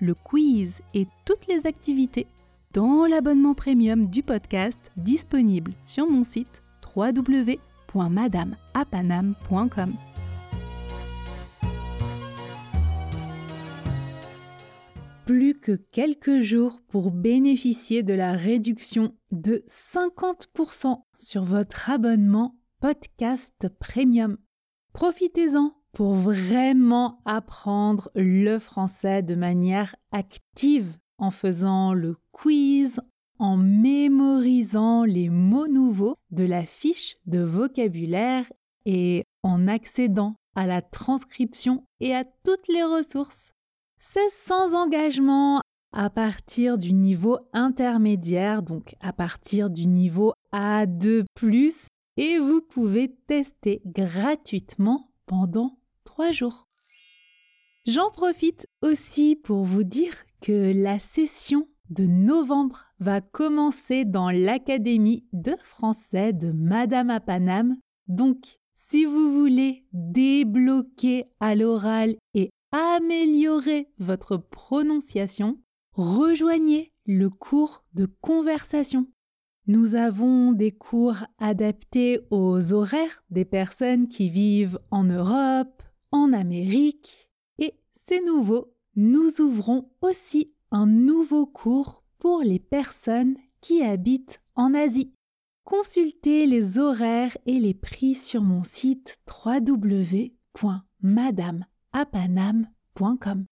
le quiz et toutes les activités dans l'abonnement premium du podcast disponible sur mon site www.madameapanam.com. Plus que quelques jours pour bénéficier de la réduction de 50% sur votre abonnement podcast premium. Profitez-en pour vraiment apprendre le français de manière active en faisant le quiz, en mémorisant les mots nouveaux de la fiche de vocabulaire et en accédant à la transcription et à toutes les ressources. C'est sans engagement à partir du niveau intermédiaire, donc à partir du niveau A2 ⁇ et vous pouvez tester gratuitement pendant J'en profite aussi pour vous dire que la session de novembre va commencer dans l'Académie de français de Madame à. Donc, si vous voulez débloquer à l'oral et améliorer votre prononciation, rejoignez le cours de conversation. Nous avons des cours adaptés aux horaires des personnes qui vivent en Europe, en Amérique. Et c'est nouveau, nous ouvrons aussi un nouveau cours pour les personnes qui habitent en Asie. Consultez les horaires et les prix sur mon site www.madameapanam.com.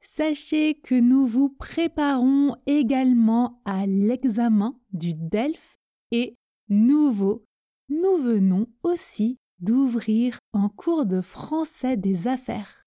Sachez que nous vous préparons également à l'examen du DELF et nouveau, nous venons aussi d'ouvrir un cours de français des affaires.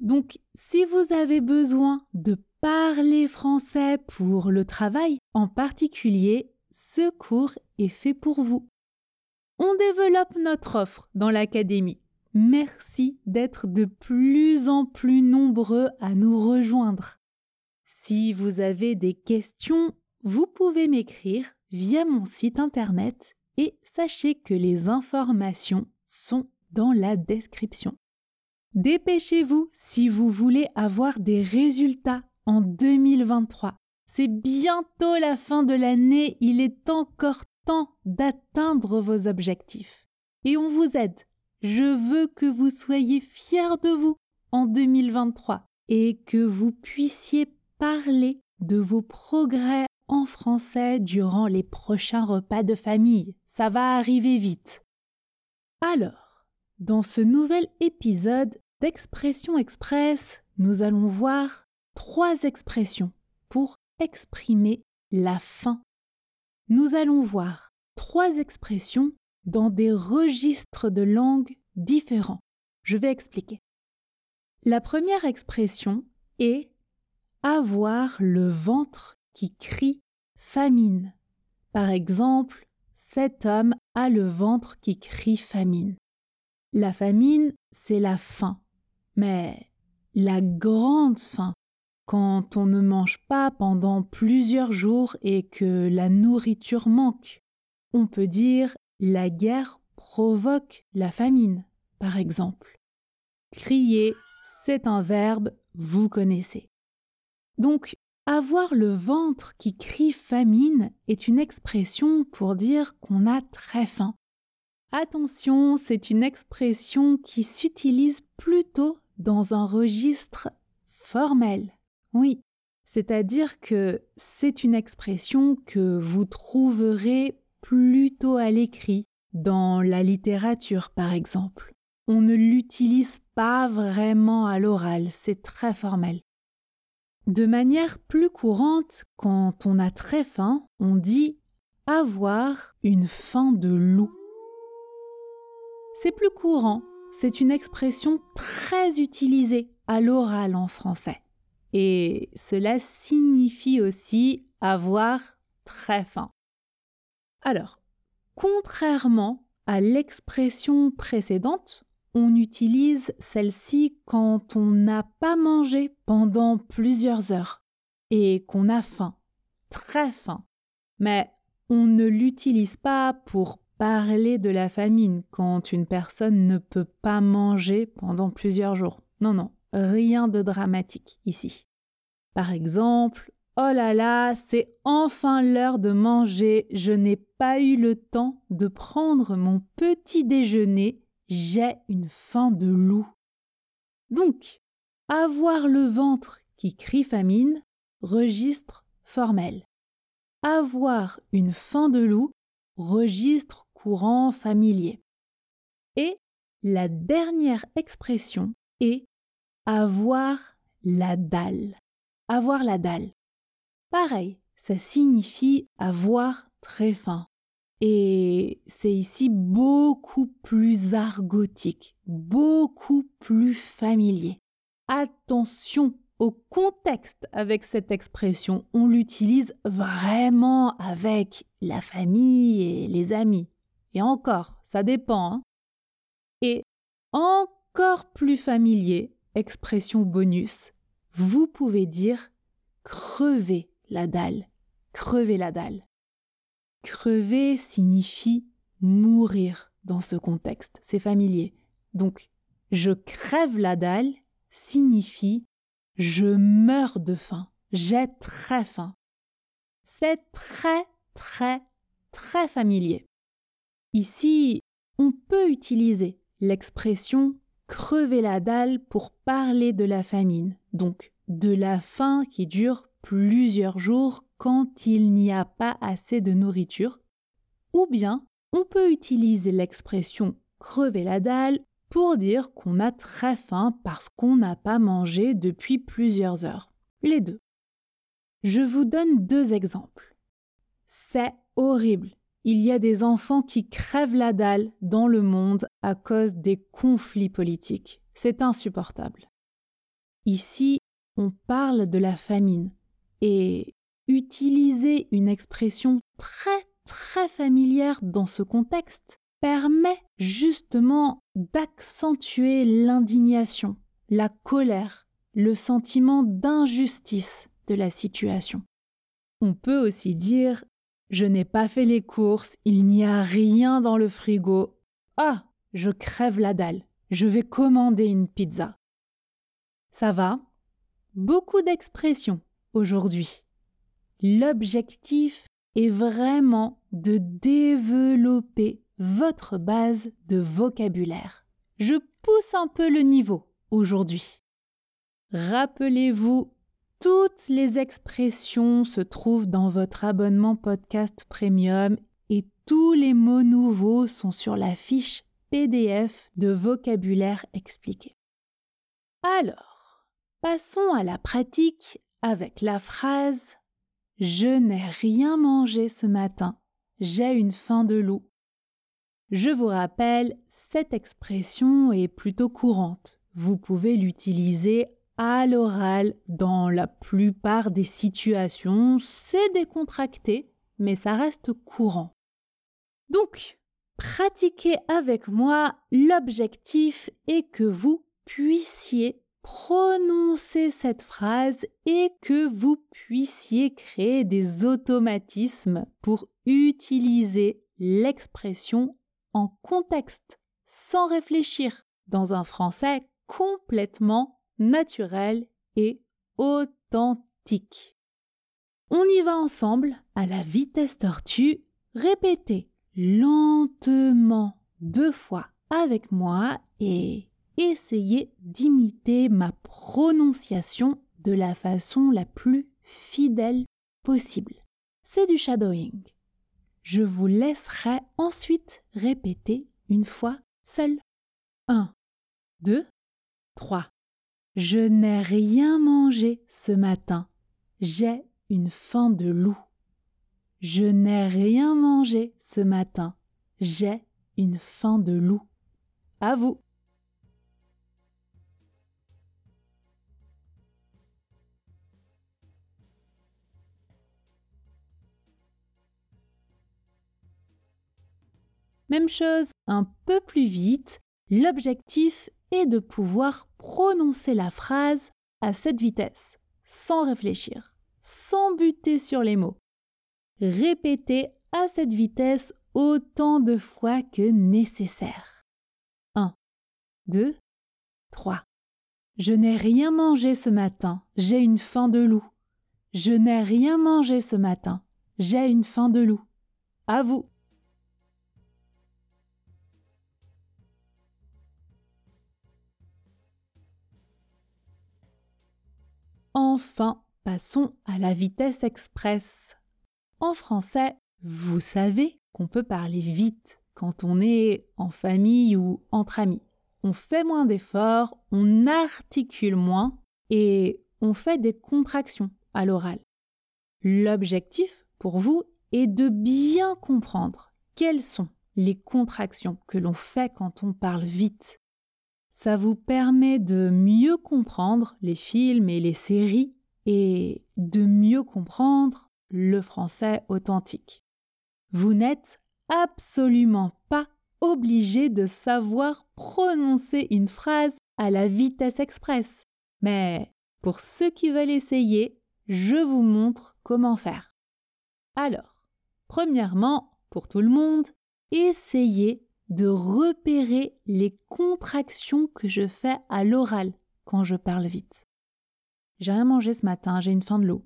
Donc, si vous avez besoin de parler français pour le travail en particulier, ce cours est fait pour vous. On développe notre offre dans l'Académie. Merci d'être de plus en plus nombreux à nous rejoindre. Si vous avez des questions, vous pouvez m'écrire via mon site internet et sachez que les informations sont dans la description. Dépêchez-vous si vous voulez avoir des résultats en 2023. C'est bientôt la fin de l'année, il est encore temps d'atteindre vos objectifs. Et on vous aide je veux que vous soyez fiers de vous en 2023 et que vous puissiez parler de vos progrès en français durant les prochains repas de famille. Ça va arriver vite. Alors, dans ce nouvel épisode d'Expression Express, nous allons voir trois expressions pour exprimer la faim. Nous allons voir trois expressions dans des registres de langue différents. Je vais expliquer. La première expression est avoir le ventre qui crie famine. Par exemple, cet homme a le ventre qui crie famine. La famine, c'est la faim, mais la grande faim, quand on ne mange pas pendant plusieurs jours et que la nourriture manque. On peut dire la guerre provoque la famine, par exemple. Crier, c'est un verbe, vous connaissez. Donc, avoir le ventre qui crie famine est une expression pour dire qu'on a très faim. Attention, c'est une expression qui s'utilise plutôt dans un registre formel. Oui, c'est-à-dire que c'est une expression que vous trouverez plutôt à l'écrit, dans la littérature par exemple. On ne l'utilise pas vraiment à l'oral, c'est très formel. De manière plus courante, quand on a très faim, on dit avoir une faim de loup. C'est plus courant, c'est une expression très utilisée à l'oral en français. et cela signifie aussi avoir très faim. Alors, contrairement à l'expression précédente, on utilise celle-ci quand on n'a pas mangé pendant plusieurs heures et qu'on a faim, très faim. Mais on ne l'utilise pas pour parler de la famine quand une personne ne peut pas manger pendant plusieurs jours. Non, non, rien de dramatique ici. Par exemple, Oh là là, c'est enfin l'heure de manger, je n'ai pas eu le temps de prendre mon petit déjeuner, j'ai une faim de loup. Donc, avoir le ventre qui crie famine, registre formel. Avoir une faim de loup, registre courant familier. Et la dernière expression est avoir la dalle. Avoir la dalle. Pareil, ça signifie avoir très faim. Et c'est ici beaucoup plus argotique, beaucoup plus familier. Attention au contexte avec cette expression, on l'utilise vraiment avec la famille et les amis. Et encore, ça dépend. Hein. et encore plus familier, expression bonus, vous pouvez dire crever la dalle, crever la dalle. Crever signifie mourir dans ce contexte, c'est familier. Donc, je crève la dalle signifie je meurs de faim, j'ai très faim. C'est très, très, très familier. Ici, on peut utiliser l'expression crever la dalle pour parler de la famine, donc de la faim qui dure plusieurs jours quand il n'y a pas assez de nourriture, ou bien on peut utiliser l'expression crever la dalle pour dire qu'on a très faim parce qu'on n'a pas mangé depuis plusieurs heures. Les deux. Je vous donne deux exemples. C'est horrible. Il y a des enfants qui crèvent la dalle dans le monde à cause des conflits politiques. C'est insupportable. Ici, on parle de la famine, et utiliser une expression très très familière dans ce contexte permet justement d'accentuer l'indignation, la colère, le sentiment d'injustice de la situation. On peut aussi dire Je n'ai pas fait les courses, il n'y a rien dans le frigo. Ah, je crève la dalle, je vais commander une pizza. Ça va Beaucoup d'expressions aujourd'hui. L'objectif est vraiment de développer votre base de vocabulaire. Je pousse un peu le niveau aujourd'hui. Rappelez-vous, toutes les expressions se trouvent dans votre abonnement podcast premium et tous les mots nouveaux sont sur la fiche PDF de vocabulaire expliqué. Alors, passons à la pratique avec la phrase Je n'ai rien mangé ce matin, j'ai une faim de loup. Je vous rappelle, cette expression est plutôt courante. Vous pouvez l'utiliser à l'oral dans la plupart des situations. C'est décontracté, mais ça reste courant. Donc, pratiquez avec moi. L'objectif est que vous puissiez prononcer cette phrase et que vous puissiez créer des automatismes pour utiliser l'expression en contexte, sans réfléchir, dans un français complètement naturel et authentique. On y va ensemble à la vitesse tortue. Répétez lentement deux fois avec moi et essayez d'imiter ma prononciation de la façon la plus fidèle possible. C'est du shadowing. Je vous laisserai ensuite répéter une fois seul. 1, 2, 3. Je n'ai rien mangé ce matin. J'ai une faim de loup. Je n'ai rien mangé ce matin. J'ai une faim de loup. À vous. Même chose, un peu plus vite, l'objectif est de pouvoir prononcer la phrase à cette vitesse, sans réfléchir, sans buter sur les mots. Répétez à cette vitesse autant de fois que nécessaire. 1, 2, 3. Je n'ai rien mangé ce matin, j'ai une faim de loup. Je n'ai rien mangé ce matin, j'ai une faim de loup. À vous. Enfin, passons à la vitesse express. En français, vous savez qu'on peut parler vite quand on est en famille ou entre amis. On fait moins d'efforts, on articule moins et on fait des contractions à l'oral. L'objectif pour vous est de bien comprendre quelles sont les contractions que l'on fait quand on parle vite ça vous permet de mieux comprendre les films et les séries et de mieux comprendre le français authentique. Vous n'êtes absolument pas obligé de savoir prononcer une phrase à la vitesse express. Mais pour ceux qui veulent essayer, je vous montre comment faire. Alors, premièrement, pour tout le monde, essayez de repérer les contractions que je fais à l'oral quand je parle vite. J'ai rien mangé ce matin, j'ai une faim de l'eau.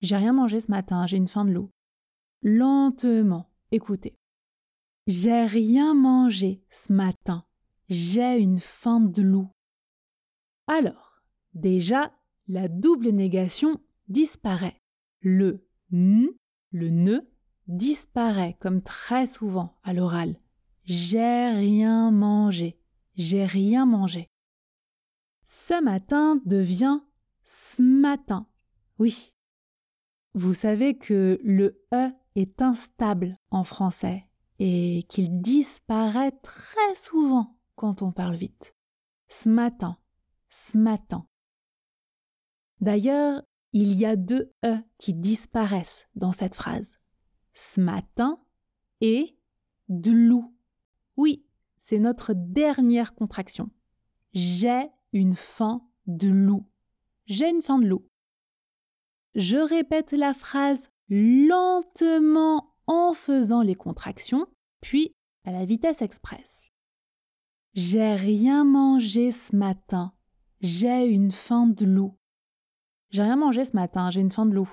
J'ai rien mangé ce matin, j'ai une faim de l'eau. Lentement, écoutez. J'ai rien mangé ce matin, j'ai une faim de loup. Alors, déjà, la double négation disparaît. Le n, le ne, disparaît comme très souvent à l'oral. J'ai rien mangé. J'ai rien mangé. Ce matin devient ce matin. Oui. Vous savez que le E est instable en français et qu'il disparaît très souvent quand on parle vite. Ce matin, ce matin. D'ailleurs, il y a deux E qui disparaissent dans cette phrase. Ce matin et de. Oui, c'est notre dernière contraction. J'ai une faim de loup. J'ai une faim de loup. Je répète la phrase lentement en faisant les contractions, puis à la vitesse express. J'ai rien mangé ce matin. J'ai une faim de loup. J'ai rien mangé ce matin, j'ai une faim de loup.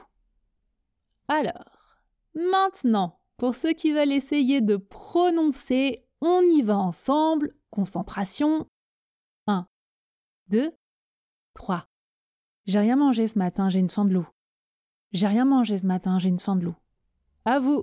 Alors, maintenant, pour ceux qui veulent essayer de prononcer on y va ensemble. Concentration. 1, 2, 3. J'ai rien mangé ce matin, j'ai une faim de loup. J'ai rien mangé ce matin, j'ai une faim de loup. À vous.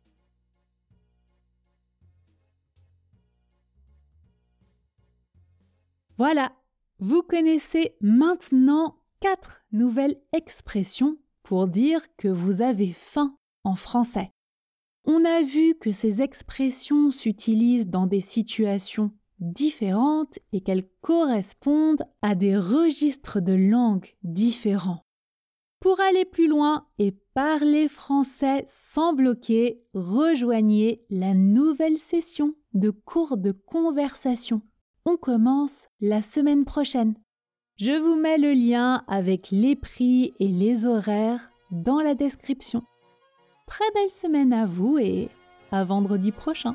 Voilà, vous connaissez maintenant quatre nouvelles expressions pour dire que vous avez faim en français. On a vu que ces expressions s'utilisent dans des situations différentes et qu'elles correspondent à des registres de langue différents. Pour aller plus loin et parler français sans bloquer, rejoignez la nouvelle session de cours de conversation. On commence la semaine prochaine. Je vous mets le lien avec les prix et les horaires dans la description. Très belle semaine à vous et à vendredi prochain.